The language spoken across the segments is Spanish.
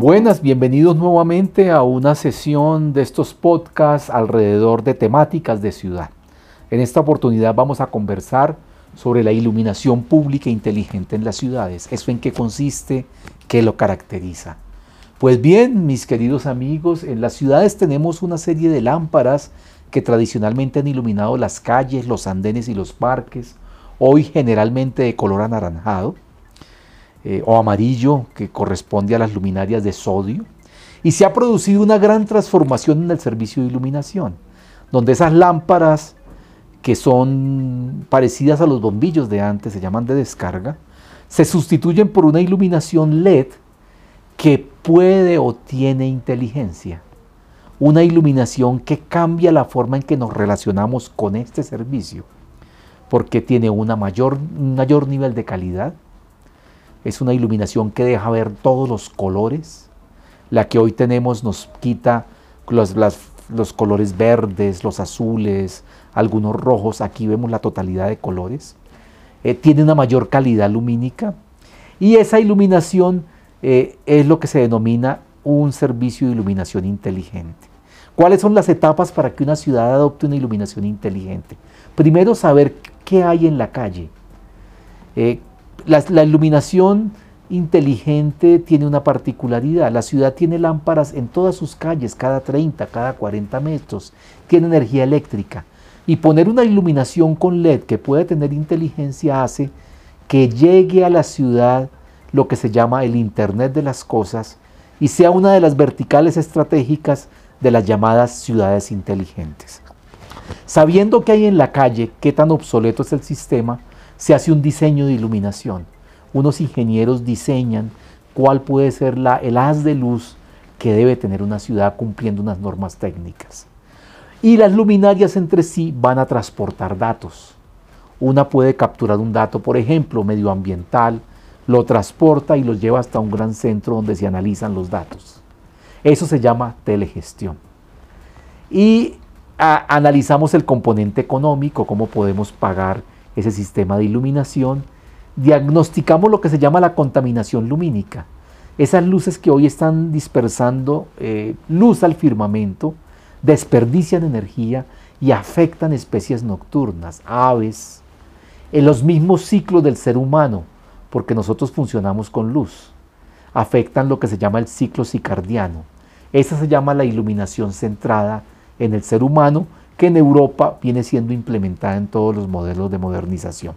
Buenas, bienvenidos nuevamente a una sesión de estos podcasts alrededor de temáticas de ciudad. En esta oportunidad vamos a conversar sobre la iluminación pública e inteligente en las ciudades. ¿Eso en qué consiste? ¿Qué lo caracteriza? Pues bien, mis queridos amigos, en las ciudades tenemos una serie de lámparas que tradicionalmente han iluminado las calles, los andenes y los parques, hoy generalmente de color anaranjado eh, o amarillo que corresponde a las luminarias de sodio. Y se ha producido una gran transformación en el servicio de iluminación, donde esas lámparas que son parecidas a los bombillos de antes, se llaman de descarga, se sustituyen por una iluminación LED que puede o tiene inteligencia. Una iluminación que cambia la forma en que nos relacionamos con este servicio, porque tiene una mayor, un mayor nivel de calidad, es una iluminación que deja ver todos los colores. La que hoy tenemos nos quita los, los colores verdes, los azules, algunos rojos. Aquí vemos la totalidad de colores. Eh, tiene una mayor calidad lumínica. Y esa iluminación eh, es lo que se denomina un servicio de iluminación inteligente. ¿Cuáles son las etapas para que una ciudad adopte una iluminación inteligente? Primero, saber qué hay en la calle. Eh, la, iluminación inteligente tiene una particularidad. La ciudad tiene lámparas en todas sus calles, cada 30, cada 40 metros. Tiene energía eléctrica. Y poner una iluminación con LED que puede tener inteligencia hace que llegue a la ciudad lo que se llama el Internet de las Cosas y sea una de las verticales estratégicas de las llamadas ciudades inteligentes. Sabiendo que hay en la calle qué tan obsoleto es el sistema, se hace un diseño de iluminación. Unos ingenieros diseñan cuál puede ser la, el haz de luz que debe tener una ciudad cumpliendo unas normas técnicas. Y las luminarias entre sí van a transportar datos. Una puede capturar un dato, por ejemplo, medioambiental, lo transporta y lo lleva hasta un gran centro donde se analizan los datos. Eso se llama telegestión. Y analizamos el componente económico, cómo podemos pagar ese sistema de iluminación, diagnosticamos lo que se llama la contaminación lumínica. Esas luces que hoy están dispersando eh, luz al firmamento desperdician energía y afectan especies nocturnas, aves, en los mismos ciclos del ser humano, porque nosotros funcionamos con luz. Afectan lo que se llama el ciclo cicardiano. Esa se llama la iluminación centrada en el ser humano que en Europa viene siendo implementada en todos los modelos de modernización.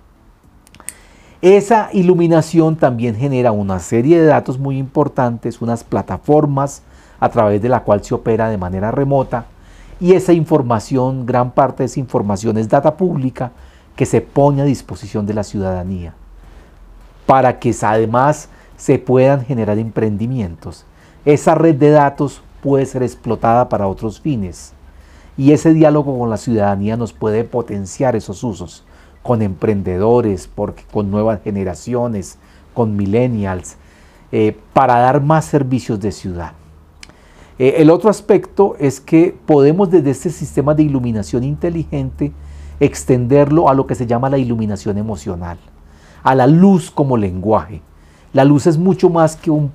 Esa iluminación también genera una serie de datos muy importantes, unas plataformas a través de la cual se opera de manera remota y esa información, gran parte de esa información es data pública que se pone a disposición de la ciudadanía para que además se puedan generar emprendimientos. Esa red de datos puede ser explotada para otros fines y ese diálogo con la ciudadanía nos puede potenciar esos usos con emprendedores, porque, con nuevas generaciones, con millennials, eh, para dar más servicios de ciudad. Eh, el otro aspecto es que podemos desde este sistema de iluminación inteligente extenderlo a lo que se llama la iluminación emocional, a la luz como lenguaje. La luz es mucho más que un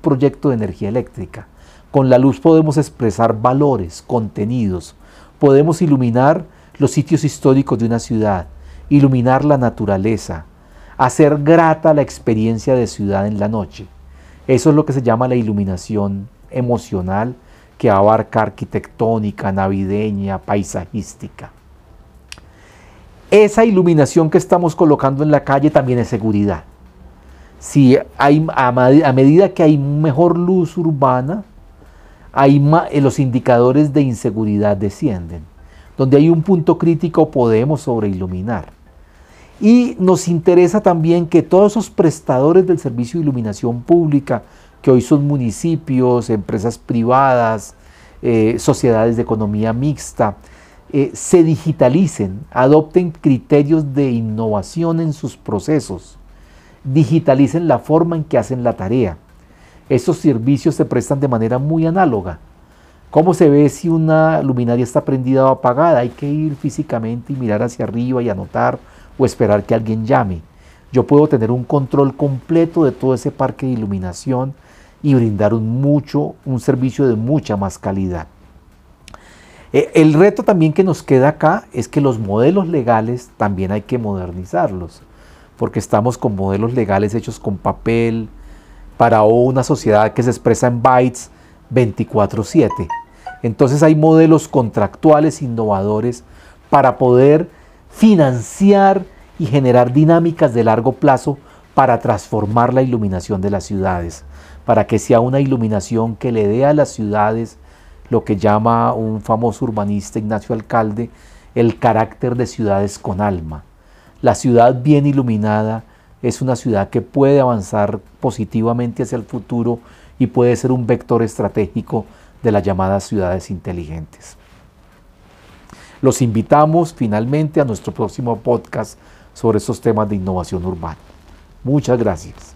proyecto de energía eléctrica. Con la luz podemos expresar valores, contenidos, podemos iluminar los sitios históricos de una ciudad, iluminar la naturaleza, hacer grata la experiencia de ciudad en la noche. Eso es lo que se llama la iluminación emocional que abarca arquitectónica, navideña, paisajística. Esa iluminación que estamos colocando en la calle también es seguridad. Si hay, a, medida que hay mejor luz urbana, eh, los indicadores de inseguridad descienden. Donde hay un punto crítico podemos sobreiluminar. Y nos interesa también que todos esos prestadores del servicio de iluminación pública, que hoy son municipios, empresas privadas, eh, sociedades de economía mixta, eh, se digitalicen, adopten criterios de innovación en sus procesos, digitalicen la forma en que hacen la tarea estos servicios se prestan de manera muy análoga. ¿Cómo se ve si una luminaria está prendida o apagada? Hay que ir físicamente y mirar hacia arriba y anotar o esperar que alguien llame. Yo puedo tener un control completo de todo ese parque de iluminación y brindar un, mucho, un servicio de mucha más calidad. Eh, el reto también que nos queda acá es que los modelos legales también hay que modernizarlos, porque estamos con modelos legales hechos con papel para una sociedad que se expresa en bytes 24/7. Entonces hay modelos contractuales innovadores para poder financiar y generar dinámicas de largo plazo para transformar la iluminación de las ciudades, para que sea una iluminación que le dé a las ciudades lo que llama un famoso urbanista Ignacio Alcalde el carácter de ciudades con alma. La ciudad bien iluminada es una ciudad que puede avanzar positivamente hacia el futuro y puede ser un vector estratégico de las llamadas ciudades inteligentes. Los invitamos finalmente a nuestro próximo podcast sobre estos temas de innovación urbana. Muchas gracias.